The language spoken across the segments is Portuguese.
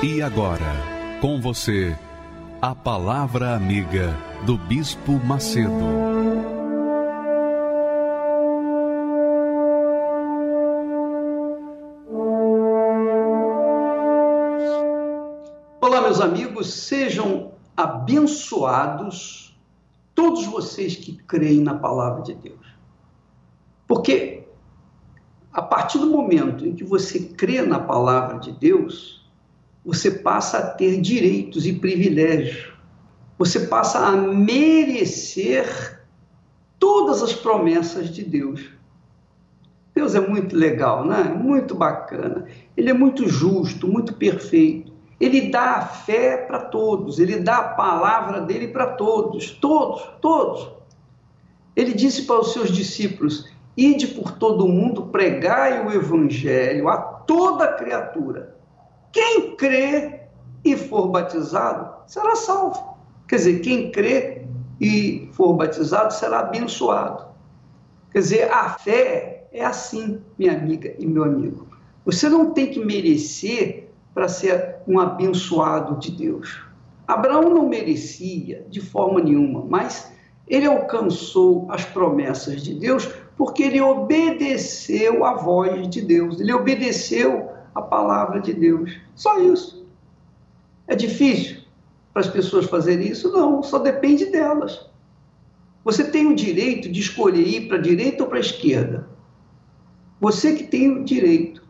E agora, com você, a Palavra Amiga do Bispo Macedo. Olá, meus amigos, sejam abençoados todos vocês que creem na palavra de Deus. Porque a partir do momento em que você crê na palavra de Deus, você passa a ter direitos e privilégios. Você passa a merecer todas as promessas de Deus. Deus é muito legal, né? Muito bacana. Ele é muito justo, muito perfeito. Ele dá a fé para todos, ele dá a palavra dele para todos, todos, todos. Ele disse para os seus discípulos: Ide por todo o mundo, pregai o evangelho a toda criatura. Quem crê e for batizado será salvo. Quer dizer, quem crê e for batizado será abençoado. Quer dizer, a fé é assim, minha amiga e meu amigo. Você não tem que merecer para ser um abençoado de Deus. Abraão não merecia de forma nenhuma, mas ele alcançou as promessas de Deus porque ele obedeceu à voz de Deus, ele obedeceu a palavra de Deus. Só isso. É difícil para as pessoas fazerem isso? Não, só depende delas. Você tem o direito de escolher ir para a direita ou para a esquerda. Você que tem o direito.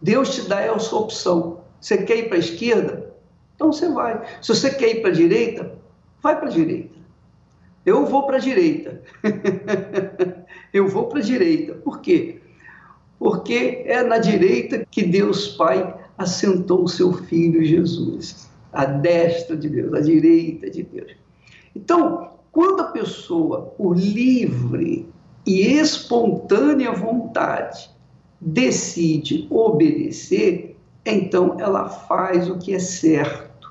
Deus te dá essa opção. Você quer ir para a esquerda? Então você vai. Se você quer ir para a direita, vai para a direita. Eu vou para a direita. Eu vou para a direita. Por quê? Porque é na direita que Deus Pai assentou o seu filho Jesus, à destra de Deus, à direita de Deus. Então, quando a pessoa, por livre e espontânea vontade, decide obedecer, então ela faz o que é certo,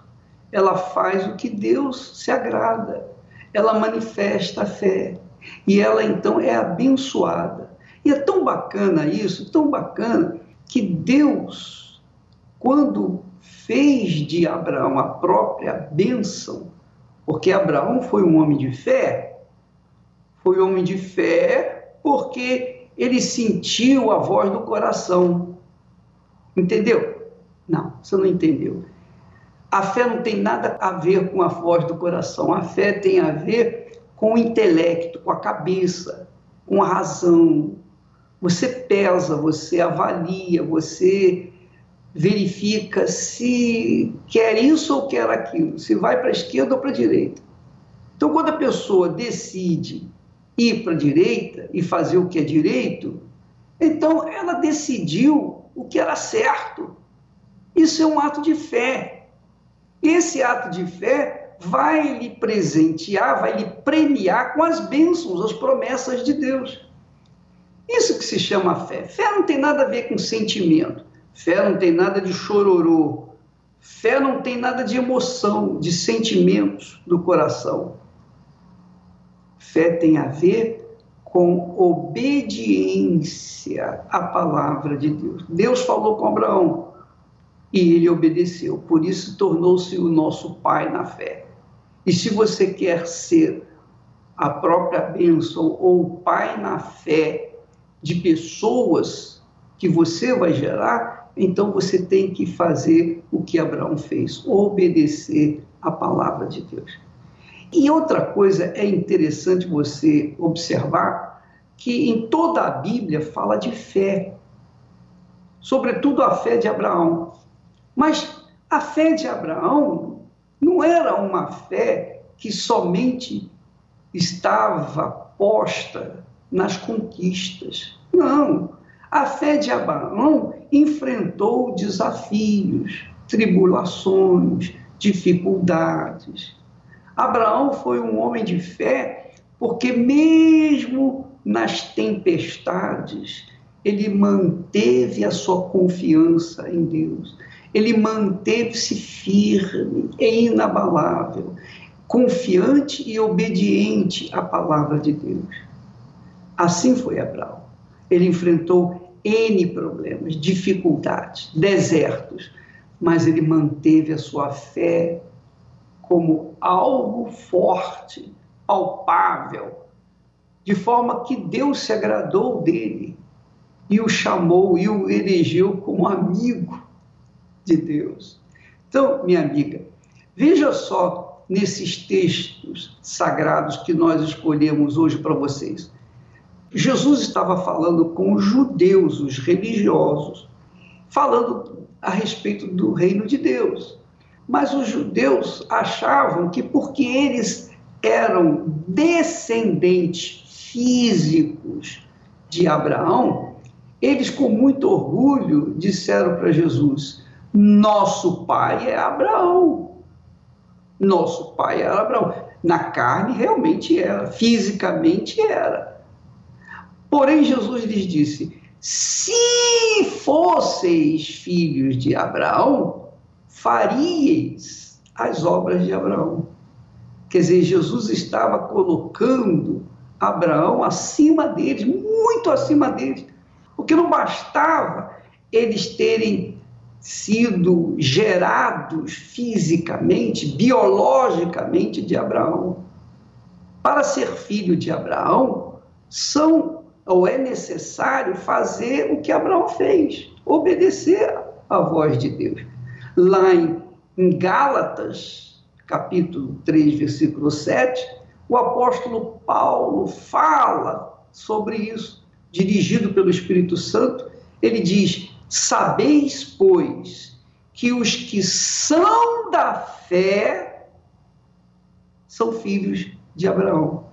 ela faz o que Deus se agrada, ela manifesta a fé e ela então é abençoada. É tão bacana isso, tão bacana, que Deus, quando fez de Abraão a própria bênção, porque Abraão foi um homem de fé, foi homem de fé porque ele sentiu a voz do coração. Entendeu? Não, você não entendeu. A fé não tem nada a ver com a voz do coração. A fé tem a ver com o intelecto, com a cabeça, com a razão, você pesa, você avalia, você verifica se quer isso ou quer aquilo, se vai para a esquerda ou para a direita. Então, quando a pessoa decide ir para a direita e fazer o que é direito, então ela decidiu o que era certo. Isso é um ato de fé. Esse ato de fé vai lhe presentear, vai lhe premiar com as bênçãos, as promessas de Deus. Isso que se chama fé. Fé não tem nada a ver com sentimento. Fé não tem nada de chororô. Fé não tem nada de emoção, de sentimentos do coração. Fé tem a ver com obediência à palavra de Deus. Deus falou com Abraão e ele obedeceu. Por isso tornou-se o nosso pai na fé. E se você quer ser a própria bênção ou pai na fé de pessoas que você vai gerar, então você tem que fazer o que Abraão fez, obedecer a palavra de Deus. E outra coisa é interessante você observar que em toda a Bíblia fala de fé, sobretudo a fé de Abraão. Mas a fé de Abraão não era uma fé que somente estava posta nas conquistas. Não. A fé de Abraão enfrentou desafios, tribulações, dificuldades. Abraão foi um homem de fé porque, mesmo nas tempestades, ele manteve a sua confiança em Deus. Ele manteve-se firme e inabalável, confiante e obediente à palavra de Deus. Assim foi Abraão. Ele enfrentou N problemas, dificuldades, desertos, mas ele manteve a sua fé como algo forte, palpável, de forma que Deus se agradou dele e o chamou e o elegeu como amigo de Deus. Então, minha amiga, veja só nesses textos sagrados que nós escolhemos hoje para vocês. Jesus estava falando com os judeus, os religiosos, falando a respeito do reino de Deus. Mas os judeus achavam que porque eles eram descendentes físicos de Abraão, eles com muito orgulho disseram para Jesus: Nosso pai é Abraão. Nosso pai era Abraão. Na carne realmente era, fisicamente era. Porém, Jesus lhes disse: se fosseis filhos de Abraão, faríeis as obras de Abraão. Quer dizer, Jesus estava colocando Abraão acima deles, muito acima deles, porque não bastava eles terem sido gerados fisicamente, biologicamente de Abraão. Para ser filho de Abraão, são ou é necessário fazer o que Abraão fez, obedecer à voz de Deus. Lá em, em Gálatas, capítulo 3, versículo 7, o apóstolo Paulo fala sobre isso, dirigido pelo Espírito Santo. Ele diz: Sabeis, pois, que os que são da fé são filhos de Abraão.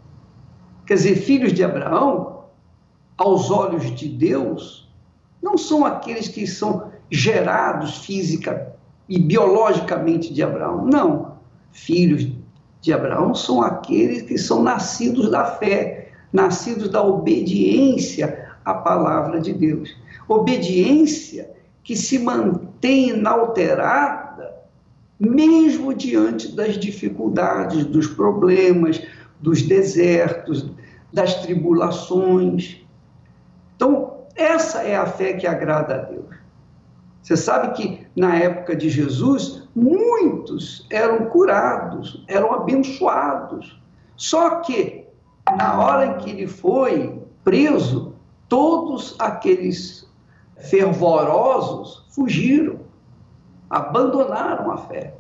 Quer dizer, filhos de Abraão aos olhos de Deus, não são aqueles que são gerados física e biologicamente de Abraão. Não. Filhos de Abraão são aqueles que são nascidos da fé, nascidos da obediência à palavra de Deus. Obediência que se mantém inalterada, mesmo diante das dificuldades, dos problemas, dos desertos, das tribulações. Essa é a fé que agrada a Deus. Você sabe que na época de Jesus, muitos eram curados, eram abençoados. Só que, na hora em que ele foi preso, todos aqueles fervorosos fugiram, abandonaram a fé.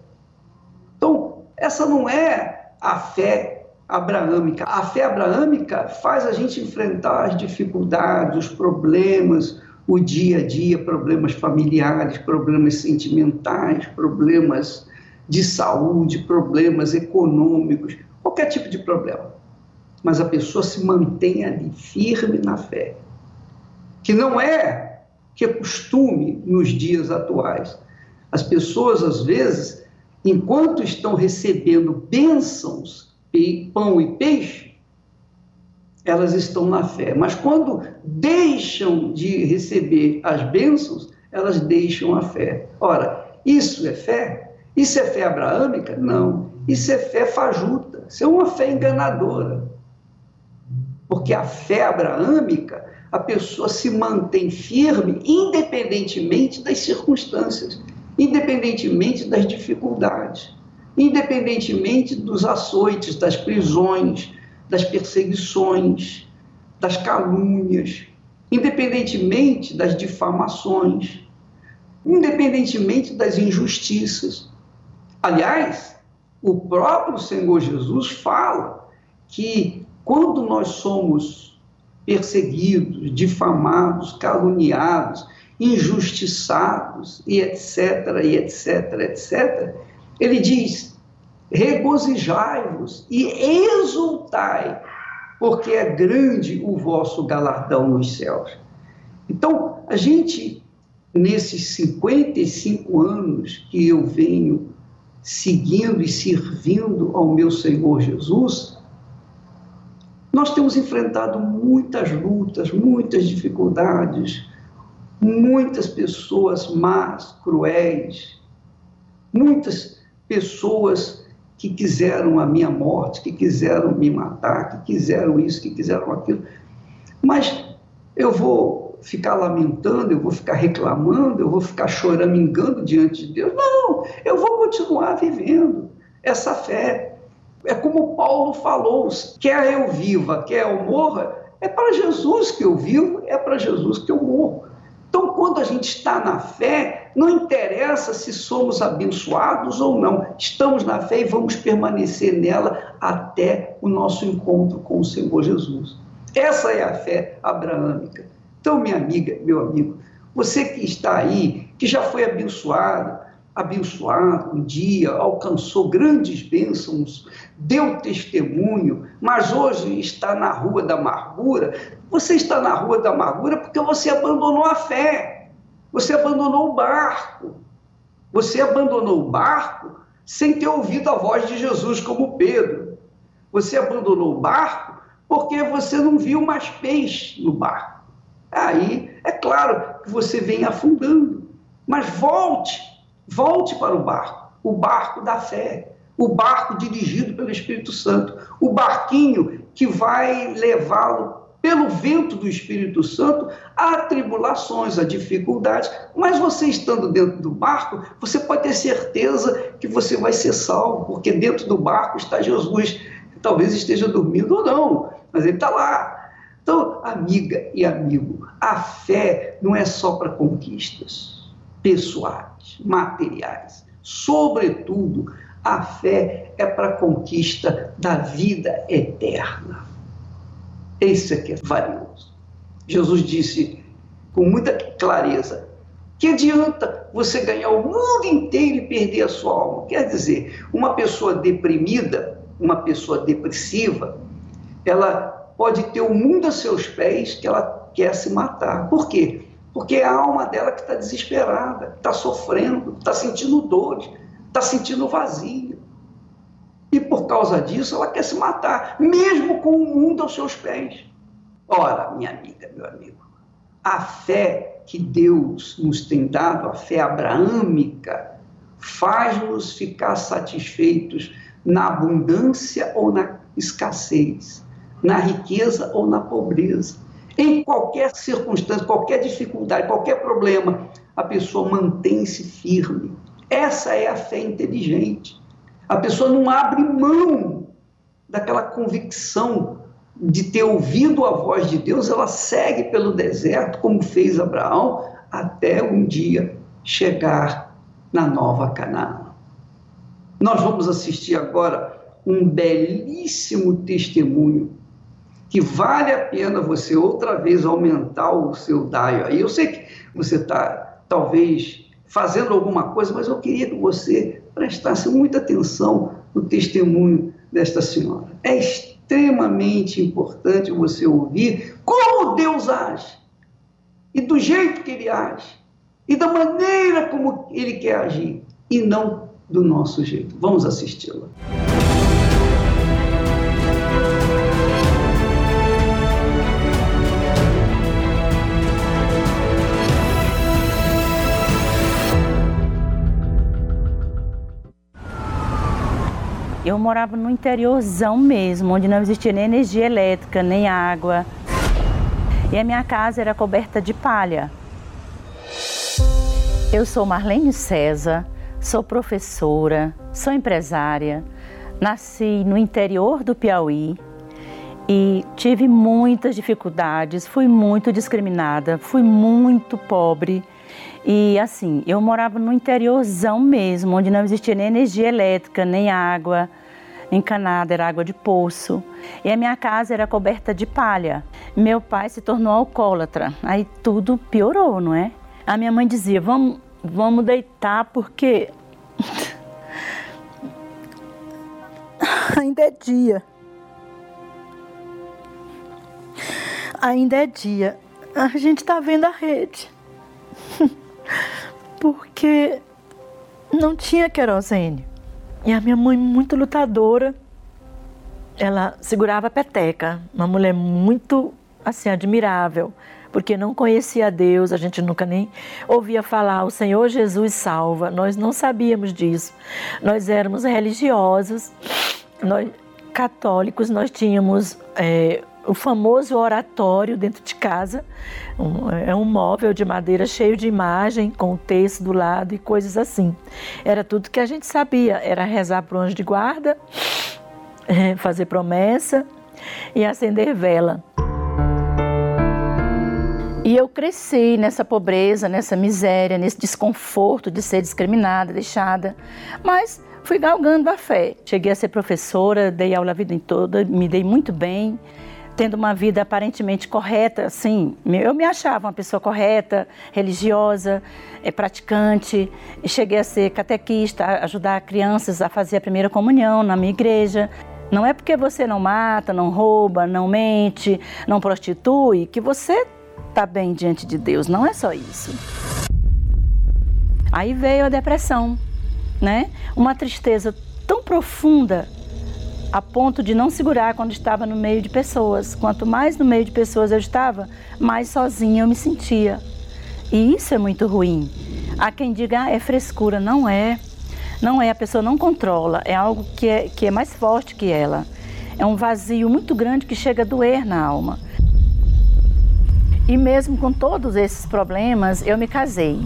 Então, essa não é a fé abraâmica. A fé abraâmica faz a gente enfrentar as dificuldades, os problemas, o dia a dia, problemas familiares, problemas sentimentais, problemas de saúde, problemas econômicos, qualquer tipo de problema. Mas a pessoa se mantém ali firme na fé, que não é que é costume nos dias atuais. As pessoas, às vezes, enquanto estão recebendo bênçãos pão e peixe, elas estão na fé. Mas quando deixam de receber as bênçãos, elas deixam a fé. Ora, isso é fé? Isso é fé abraâmica? Não. Isso é fé fajuta. Isso é uma fé enganadora. Porque a fé abraâmica, a pessoa se mantém firme independentemente das circunstâncias, independentemente das dificuldades independentemente dos açoites, das prisões, das perseguições, das calúnias, independentemente das difamações, independentemente das injustiças. Aliás, o próprio Senhor Jesus fala que quando nós somos perseguidos, difamados, caluniados, injustiçados e etc, e etc, etc, ele diz: regozijai-vos e exultai, porque é grande o vosso galardão nos céus. Então, a gente, nesses 55 anos que eu venho seguindo e servindo ao meu Senhor Jesus, nós temos enfrentado muitas lutas, muitas dificuldades, muitas pessoas más, cruéis, muitas pessoas que quiseram a minha morte, que quiseram me matar, que quiseram isso, que quiseram aquilo. Mas eu vou ficar lamentando, eu vou ficar reclamando, eu vou ficar choramingando diante de Deus. Não, eu vou continuar vivendo essa fé. É como Paulo falou: quer eu viva, quer eu morra, é para Jesus que eu vivo, é para Jesus que eu morro. Então, quando a gente está na fé, não interessa se somos abençoados ou não, estamos na fé e vamos permanecer nela até o nosso encontro com o Senhor Jesus. Essa é a fé abraâmica. Então, minha amiga, meu amigo, você que está aí, que já foi abençoado, abençoado um dia, alcançou grandes bênçãos, deu testemunho, mas hoje está na rua da amargura. Você está na rua da amargura porque você abandonou a fé, você abandonou o barco, você abandonou o barco sem ter ouvido a voz de Jesus como Pedro. Você abandonou o barco porque você não viu mais peixe no barco. Aí, é claro que você vem afundando, mas volte Volte para o barco, o barco da fé, o barco dirigido pelo Espírito Santo, o barquinho que vai levá-lo pelo vento do Espírito Santo a tribulações, a dificuldades. Mas você estando dentro do barco, você pode ter certeza que você vai ser salvo, porque dentro do barco está Jesus. Talvez esteja dormindo ou não, mas ele está lá. Então, amiga e amigo, a fé não é só para conquistas pessoais, materiais. Sobretudo, a fé é para a conquista da vida eterna. Esse aqui é valioso. Jesus disse com muita clareza: que adianta você ganhar o mundo inteiro e perder a sua alma? Quer dizer, uma pessoa deprimida, uma pessoa depressiva, ela pode ter o mundo a seus pés que ela quer se matar. Por quê? Porque é a alma dela que está desesperada, está sofrendo, está sentindo dores, está sentindo vazio. E por causa disso ela quer se matar, mesmo com o mundo aos seus pés. Ora, minha amiga, meu amigo, a fé que Deus nos tem dado, a fé abraâmica, faz-nos ficar satisfeitos na abundância ou na escassez, na riqueza ou na pobreza. Em qualquer circunstância, qualquer dificuldade, qualquer problema, a pessoa mantém-se firme. Essa é a fé inteligente. A pessoa não abre mão daquela convicção de ter ouvido a voz de Deus, ela segue pelo deserto, como fez Abraão, até um dia chegar na nova Canaã. Nós vamos assistir agora um belíssimo testemunho que vale a pena você outra vez aumentar o seu DAIO. Aí eu sei que você está, talvez, fazendo alguma coisa, mas eu queria que você prestasse muita atenção no testemunho desta senhora. É extremamente importante você ouvir como Deus age, e do jeito que Ele age, e da maneira como Ele quer agir, e não do nosso jeito. Vamos assisti-la. Eu morava no interiorzão mesmo, onde não existia nem energia elétrica, nem água. E a minha casa era coberta de palha. Eu sou Marlene César, sou professora, sou empresária, nasci no interior do Piauí e tive muitas dificuldades, fui muito discriminada, fui muito pobre. E assim, eu morava no interiorzão mesmo, onde não existia nem energia elétrica, nem água encanada, era água de poço. E a minha casa era coberta de palha. Meu pai se tornou alcoólatra. Aí tudo piorou, não é? A minha mãe dizia: "Vamos, vamos deitar porque ainda é dia. Ainda é dia. a gente está vendo a rede. Porque não tinha querosene. E a minha mãe, muito lutadora, ela segurava a peteca. Uma mulher muito, assim, admirável. Porque não conhecia Deus, a gente nunca nem ouvia falar, o Senhor Jesus salva. Nós não sabíamos disso. Nós éramos religiosos, nós católicos, nós tínhamos é, o famoso oratório dentro de casa. Um, é um móvel de madeira cheio de imagem, com texto do lado e coisas assim. Era tudo que a gente sabia: era rezar para o anjo de guarda, é, fazer promessa e acender vela. E eu cresci nessa pobreza, nessa miséria, nesse desconforto de ser discriminada, deixada. Mas fui galgando a fé. Cheguei a ser professora, dei aula a vida toda, me dei muito bem tendo uma vida aparentemente correta, assim, eu me achava uma pessoa correta, religiosa, é, praticante, cheguei a ser catequista, ajudar crianças a fazer a primeira comunhão na minha igreja. Não é porque você não mata, não rouba, não mente, não prostitui, que você está bem diante de Deus. Não é só isso. Aí veio a depressão, né? Uma tristeza tão profunda a ponto de não segurar quando estava no meio de pessoas. Quanto mais no meio de pessoas eu estava, mais sozinha eu me sentia. E isso é muito ruim. Há quem diga, ah, é frescura. Não é. Não é, a pessoa não controla. É algo que é, que é mais forte que ela. É um vazio muito grande que chega a doer na alma. E mesmo com todos esses problemas, eu me casei.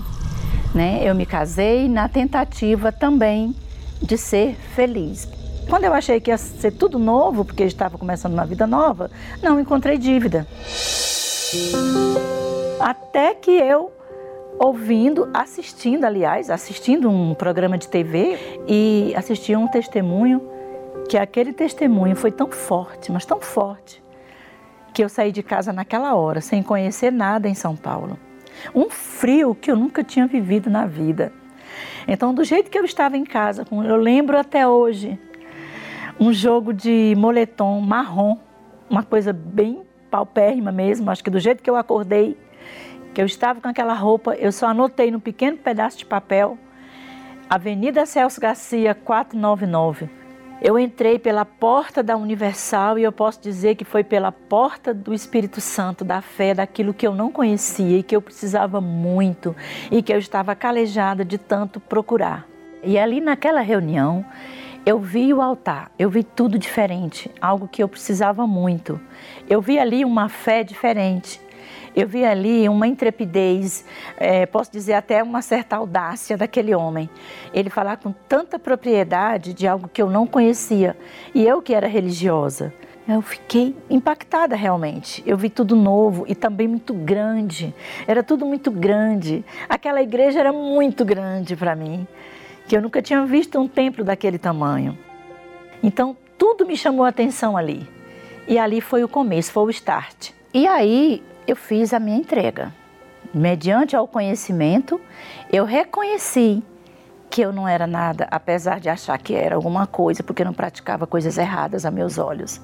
Né? Eu me casei na tentativa também de ser feliz. Quando eu achei que ia ser tudo novo, porque estava começando uma vida nova, não encontrei dívida. Até que eu ouvindo, assistindo, aliás, assistindo um programa de TV e assisti um testemunho que aquele testemunho foi tão forte, mas tão forte, que eu saí de casa naquela hora, sem conhecer nada em São Paulo. Um frio que eu nunca tinha vivido na vida. Então, do jeito que eu estava em casa, eu lembro até hoje, um jogo de moletom marrom, uma coisa bem paupérrima mesmo, acho que do jeito que eu acordei, que eu estava com aquela roupa, eu só anotei num pequeno pedaço de papel, Avenida Celso Garcia, 499. Eu entrei pela porta da Universal e eu posso dizer que foi pela porta do Espírito Santo, da fé, daquilo que eu não conhecia e que eu precisava muito e que eu estava calejada de tanto procurar. E ali naquela reunião, eu vi o altar, eu vi tudo diferente, algo que eu precisava muito. Eu vi ali uma fé diferente. Eu vi ali uma intrepidez, é, posso dizer até uma certa audácia daquele homem. Ele falar com tanta propriedade de algo que eu não conhecia. E eu que era religiosa. Eu fiquei impactada realmente. Eu vi tudo novo e também muito grande. Era tudo muito grande. Aquela igreja era muito grande para mim que eu nunca tinha visto um templo daquele tamanho. Então, tudo me chamou a atenção ali. E ali foi o começo, foi o start. E aí eu fiz a minha entrega. Mediante ao conhecimento, eu reconheci que eu não era nada, apesar de achar que era alguma coisa, porque eu não praticava coisas erradas a meus olhos.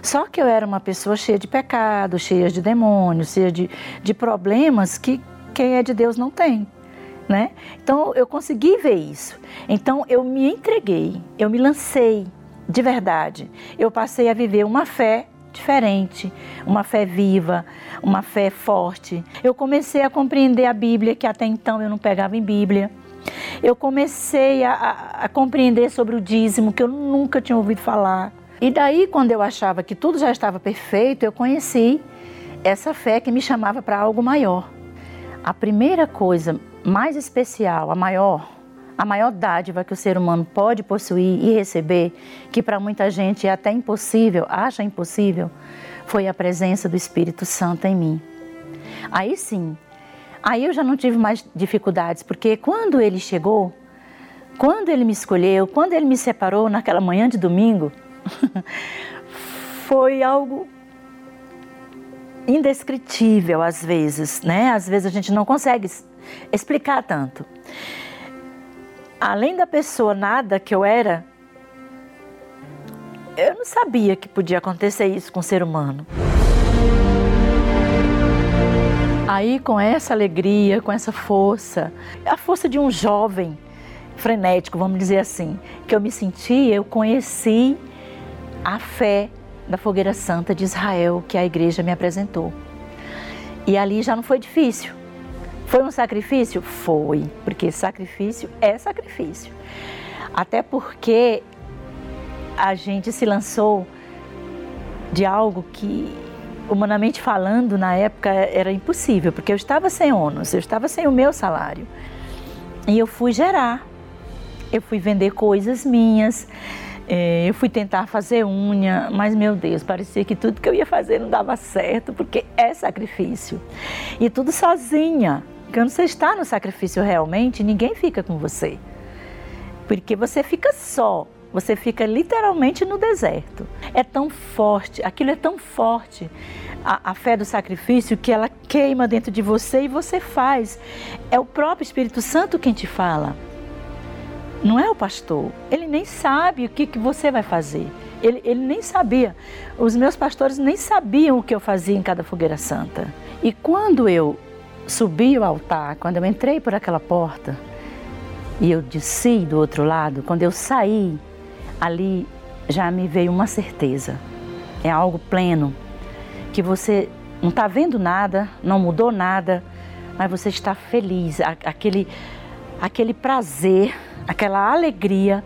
Só que eu era uma pessoa cheia de pecado, cheia de demônios, cheia de, de problemas que quem é de Deus não tem né? Então eu consegui ver isso. Então eu me entreguei, eu me lancei de verdade. Eu passei a viver uma fé diferente, uma fé viva, uma fé forte. Eu comecei a compreender a Bíblia, que até então eu não pegava em Bíblia. Eu comecei a, a, a compreender sobre o dízimo, que eu nunca tinha ouvido falar. E daí, quando eu achava que tudo já estava perfeito, eu conheci essa fé que me chamava para algo maior. A primeira coisa mais especial, a maior, a maior dádiva que o ser humano pode possuir e receber, que para muita gente é até impossível, acha impossível, foi a presença do Espírito Santo em mim. Aí sim, aí eu já não tive mais dificuldades, porque quando ele chegou, quando ele me escolheu, quando ele me separou naquela manhã de domingo, foi algo indescritível às vezes, né? Às vezes a gente não consegue explicar tanto. Além da pessoa nada que eu era, eu não sabia que podia acontecer isso com o ser humano. Aí, com essa alegria, com essa força, a força de um jovem frenético, vamos dizer assim, que eu me senti, eu conheci a fé da Fogueira Santa de Israel que a igreja me apresentou. E ali já não foi difícil. Foi um sacrifício? Foi, porque sacrifício é sacrifício. Até porque a gente se lançou de algo que, humanamente falando, na época era impossível, porque eu estava sem ônus, eu estava sem o meu salário. E eu fui gerar, eu fui vender coisas minhas, é, eu fui tentar fazer unha, mas meu Deus, parecia que tudo que eu ia fazer não dava certo, porque é sacrifício. E tudo sozinha. Quando você está no sacrifício realmente, ninguém fica com você. Porque você fica só, você fica literalmente no deserto. É tão forte, aquilo é tão forte, a, a, fé do sacrifício, que ela queima dentro de você e você faz. É o próprio Espírito Santo quem te fala. Não é o pastor. Ele nem sabe o que, que você vai fazer. Ele, ele nem sabia. Os meus pastores nem sabiam o que eu fazia em cada fogueira santa. E quando eu subi o altar, quando eu entrei por aquela porta e eu desci do outro lado, quando eu saí, ali já me veio uma certeza. É algo pleno, que você não está vendo nada, não mudou nada, mas você está feliz, aquele, aquele prazer aquela alegria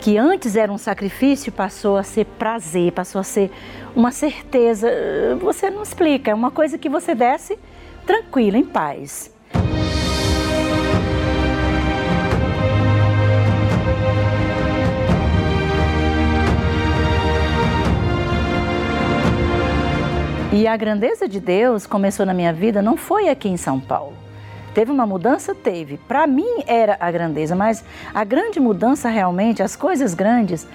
que antes era um sacrifício passou a ser prazer, passou a ser uma certeza. Você não explica, é uma coisa que você desce tranquila, em paz. E a grandeza de Deus começou na minha vida não foi aqui em São Paulo. Teve uma mudança? Teve. Para mim era a grandeza, mas a grande mudança realmente, as coisas grandes,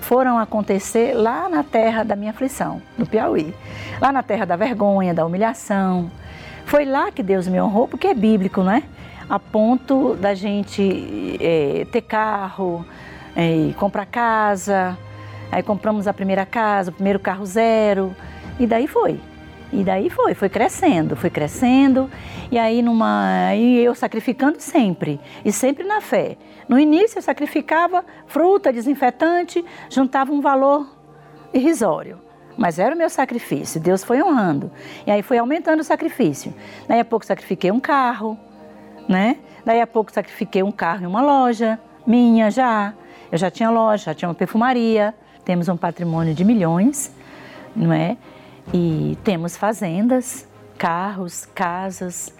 foram acontecer lá na terra da minha aflição, no Piauí. Lá na terra da vergonha, da humilhação. Foi lá que Deus me honrou, porque é bíblico, não é? A ponto da gente é, ter carro, é, comprar casa. Aí compramos a primeira casa, o primeiro carro zero. E daí foi. E daí foi, foi crescendo, foi crescendo. E aí numa, aí eu sacrificando sempre, e sempre na fé. No início eu sacrificava fruta, desinfetante, juntava um valor irrisório. Mas era o meu sacrifício, Deus foi honrando. E aí foi aumentando o sacrifício. Daí a pouco sacrifiquei um carro, né? Daí a pouco sacrifiquei um carro em uma loja minha já. Eu já tinha loja, já tinha uma perfumaria, temos um patrimônio de milhões, não é? E temos fazendas, carros, casas.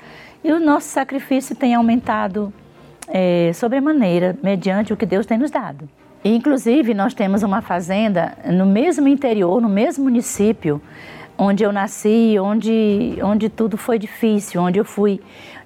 E o nosso sacrifício tem aumentado é, sobremaneira, mediante o que Deus tem nos dado. Inclusive, nós temos uma fazenda no mesmo interior, no mesmo município, onde eu nasci, onde, onde tudo foi difícil, onde eu fui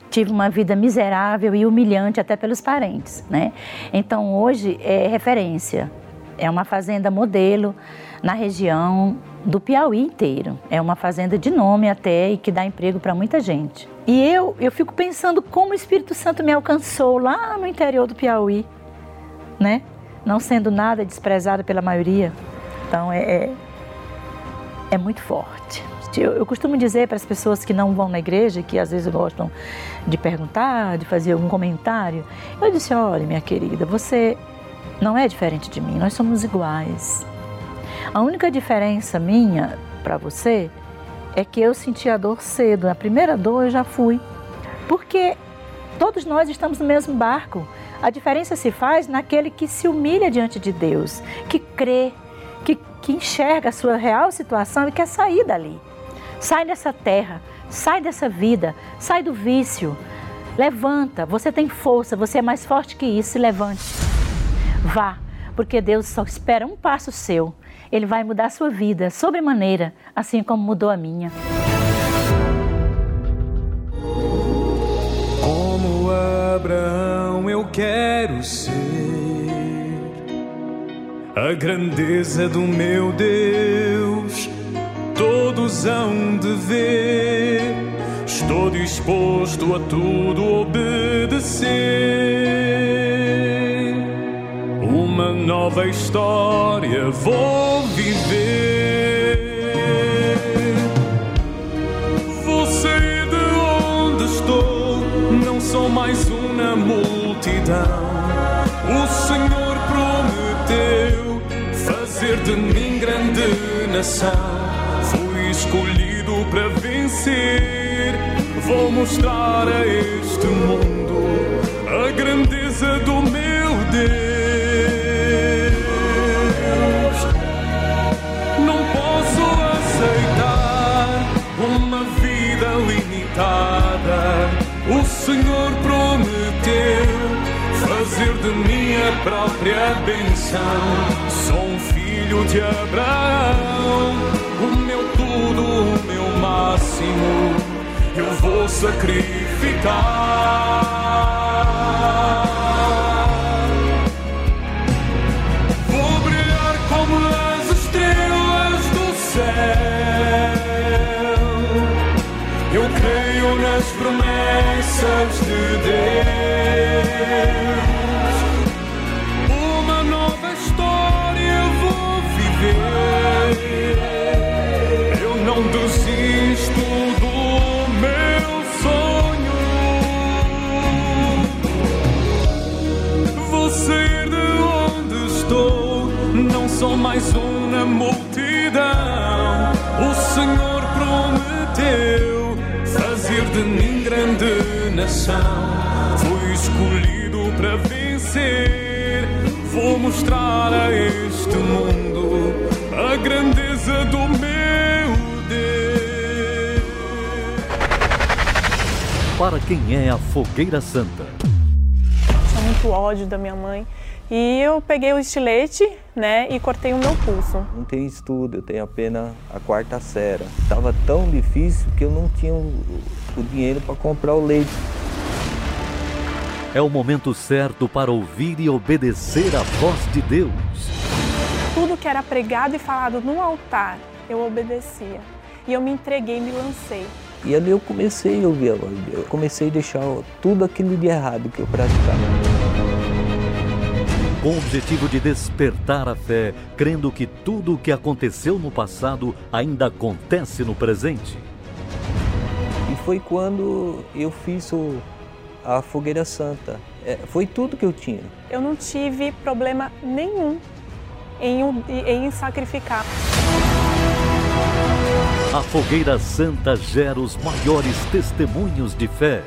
tive uma vida miserável e humilhante até pelos parentes, né? Então hoje é referência, é uma fazenda modelo na região do Piauí inteiro. É uma fazenda de nome até e que dá emprego para muita gente. E eu, eu fico pensando como o Espírito Santo me alcançou lá no interior do Piauí, né? Não sendo nada desprezada pela maioria. Então é, é, é muito forte. Eu, eu costumo dizer para as pessoas que não vão na igreja, que às vezes gostam de perguntar, de fazer algum comentário, eu disse: olha, minha querida, você não é diferente de mim, nós somos iguais. A única diferença minha para você é que eu senti a dor cedo. Na primeira dor eu já fui. Porque todos nós estamos no mesmo barco. A diferença se faz naquele que se humilha diante de Deus, que crê, que, que enxerga a sua real situação e quer sair dali. Sai dessa terra, sai dessa vida, sai do vício. Levanta, você tem força, você é mais forte que isso, se levante. Vá, porque Deus só espera um passo seu ele vai mudar a sua vida sobremaneira, assim como mudou a minha. Como Abraão eu quero ser a grandeza do meu Deus, todos hão de ver. Estou disposto a tudo obedecer uma nova história vou viver. Vou sair de mais uma O Senhor prometeu fazer de mim grande nação. Fui escolhido para vencer. Vou mostrar a este mundo a grandeza do meu Deus. Não posso aceitar uma vida limitada. O Senhor prometeu fazer de mim a própria benção. Sou um filho de Abraão, o meu tudo, o meu máximo, eu vou sacrificar. Vou brilhar como as estrelas do céu. Eu creio nas promessas de Deus. Nação. Fui escolhido para vencer. Vou mostrar a este mundo a grandeza do meu Deus. Para quem é a Fogueira Santa? tinha muito ódio da minha mãe. E eu peguei o estilete, né, e cortei o meu pulso. Não tenho estudo, eu tenho apenas a quarta série. Tava tão difícil que eu não tinha o, o dinheiro para comprar o leite. É o momento certo para ouvir e obedecer a voz de Deus. Tudo que era pregado e falado no altar, eu obedecia. E eu me entreguei, me lancei. E ali eu comecei a ouvir a voz de Deus. Eu comecei a deixar tudo aquilo de errado que eu praticava. Com o objetivo de despertar a fé, crendo que tudo o que aconteceu no passado ainda acontece no presente. E foi quando eu fiz o, a Fogueira Santa. É, foi tudo que eu tinha. Eu não tive problema nenhum em, um- em sacrificar. A Fogueira Santa gera os maiores testemunhos de fé.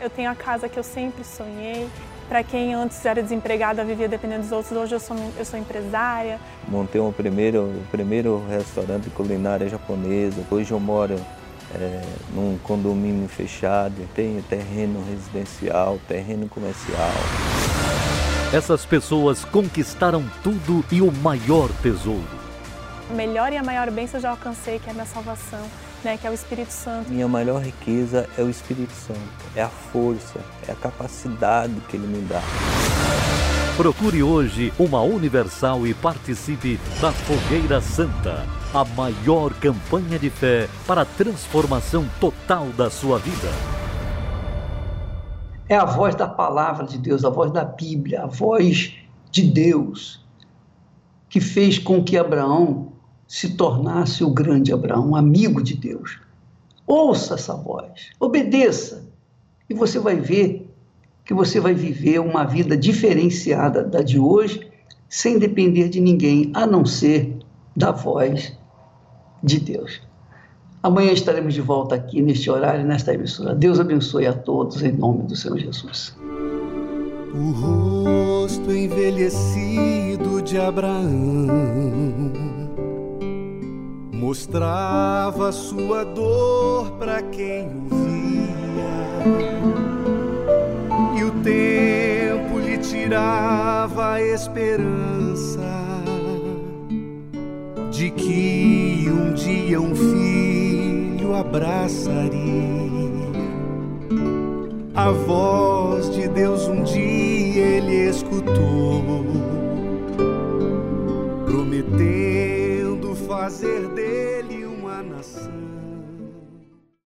Eu tenho a casa que eu sempre sonhei. Para quem antes era desempregada, vivia dependendo dos outros, hoje eu sou, eu sou empresária. Montei um primeiro, o primeiro restaurante de culinária japonesa. Hoje eu moro é, num condomínio fechado. Tenho terreno residencial, terreno comercial. Essas pessoas conquistaram tudo e o maior tesouro. A melhor e a maior bênção eu já alcancei, que é a minha salvação, né, que é o Espírito Santo. Minha maior riqueza é o Espírito Santo. É a força, é a capacidade que ele me dá. Procure hoje uma Universal e participe da Fogueira Santa, a maior campanha de fé para a transformação total da sua vida. É a voz da palavra de Deus, a voz da Bíblia, a voz de Deus, que fez com que Abraão se tornasse o grande Abraão, amigo de Deus. Ouça essa voz, obedeça, e você vai ver que você vai viver uma vida diferenciada da de hoje, sem depender de ninguém, a não ser da voz de Deus. Amanhã estaremos de volta aqui neste horário, nesta emissora. Deus abençoe a todos em nome do Senhor Jesus. O rosto envelhecido de Abraão mostrava sua dor para quem o via, e o tempo lhe tirava a esperança de que um dia um filho abraçaria. A voz de Deus um dia ele escutou, prometendo fazer dele uma nação.